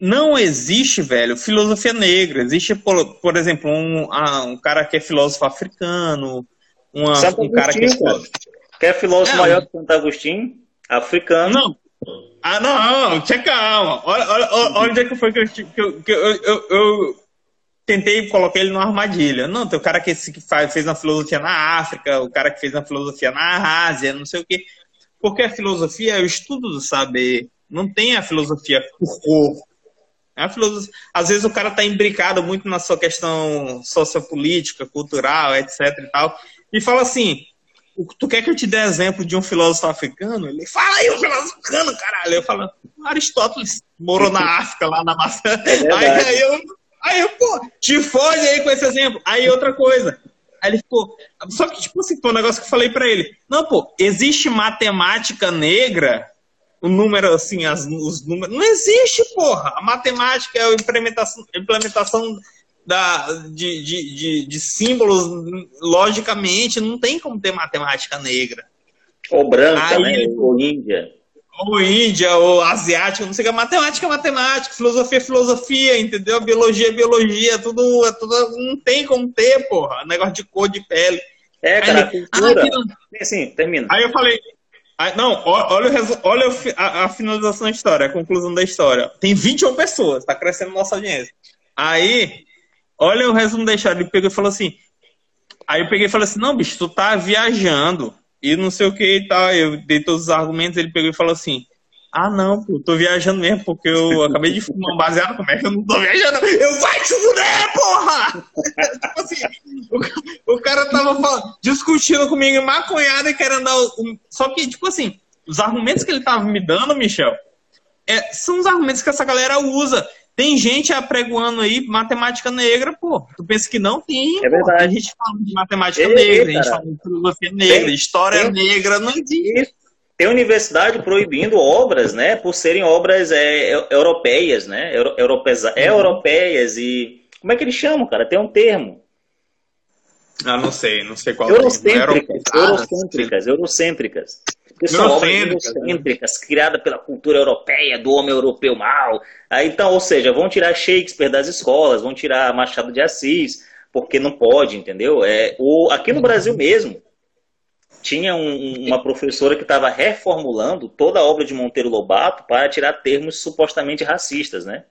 Não existe, velho, filosofia negra. Existe, por, por exemplo, um, ah, um cara que é filósofo africano, uma, um cara que é filósofo. Quer filósofo é, maior que Santo Agostinho? Africano. Não. Ah, não, tinha calma. Olha, olha, olha onde é que foi que eu, que eu, que eu, eu, eu tentei colocar ele numa armadilha. Não, tem o cara que, fez uma filosofia na África, o cara que fez uma filosofia na Ásia, não sei o quê. Porque a filosofia é o estudo do saber. Não tem a filosofia por corpo. A filosofia, às vezes o cara está imbricado muito na sua questão sociopolítica, cultural, etc e tal, e fala assim, tu quer que eu te dê exemplo de um filósofo africano? Ele fala aí, um filósofo africano, caralho. Eu falo, Aristóteles morou na África, lá na maçã. É aí, aí eu Aí eu, pô, te fode aí com esse exemplo. Aí outra coisa. Aí ele ficou. Só que, tipo assim, foi um negócio que eu falei para ele. Não, pô, existe matemática negra? O número, assim, as, os números. Não existe, porra. A matemática é a implementação, implementação da, de, de, de, de símbolos, logicamente, não tem como ter matemática negra. Ou branca, Aí, né? Ou índia ou Índia, ou asiático, não sei o que, matemática é matemática, filosofia é filosofia, entendeu? Biologia é biologia, tudo, é tudo não tem como ter, porra, negócio de cor de pele. É, cara, aí, cultura. Ah, Sim, termina. Aí eu falei, aí, não, olha, olha a, a, finalização da história, a conclusão da história. Tem 21 pessoas, tá crescendo nossa audiência. Aí, olha o resumo da história, ele pegou e falou assim, aí eu peguei e falei assim, não, bicho, tu tá viajando, e não sei o que e tal. Eu dei todos os argumentos, ele pegou e falou assim: Ah, não, pô, tô viajando mesmo, porque eu acabei de fumar um baseado, como é que eu não tô viajando? Eu vai te fuder, porra! tipo assim, o, o, cara tava falando, discutindo comigo maconhado e querendo dar. Um, só que, tipo assim, os argumentos que ele estava me dando, Michel, é, são os argumentos que essa galera usa. Tem gente apregoando aí matemática negra, pô. Tu pensa que não tem? É verdade. A gente fala de matemática Ei, negra, cara. a gente fala de filosofia negra, tem, história tem, negra, não existe. Tem universidade proibindo obras, né, por serem obras é, europeias, né, Euro, europeias, uhum. europeias e como é que eles chamam, cara? Tem um termo. Ah, não sei, não sei qual eurocêntricas, é. Eurocêntricas, eurocêntricas. São obras eurocêntricas, criadas pela cultura europeia, do homem europeu mal. Aí, então, ou seja, vão tirar Shakespeare das escolas, vão tirar Machado de Assis, porque não pode, entendeu? É, o, aqui no Brasil mesmo, tinha um, uma professora que estava reformulando toda a obra de Monteiro Lobato para tirar termos supostamente racistas, né?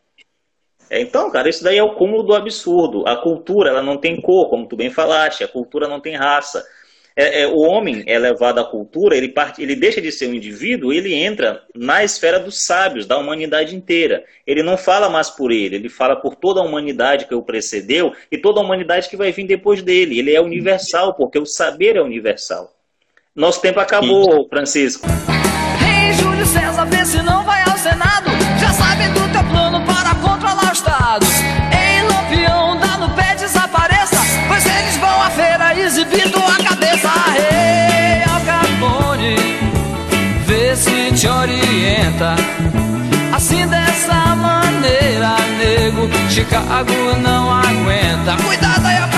É, então, cara, isso daí é o cúmulo do absurdo. A cultura, ela não tem cor, como tu bem falaste, a cultura não tem raça. É, é, o homem é levado à cultura, ele, parte, ele deixa de ser um indivíduo, ele entra na esfera dos sábios, da humanidade inteira. Ele não fala mais por ele, ele fala por toda a humanidade que o precedeu e toda a humanidade que vai vir depois dele. Ele é universal, porque o saber é universal. Nosso tempo acabou, Francisco. Ei, Júlio César, vê se não vai ao Senado. Te orienta. Assim dessa maneira, nego, Chicago não aguenta. Cuidado aí, Al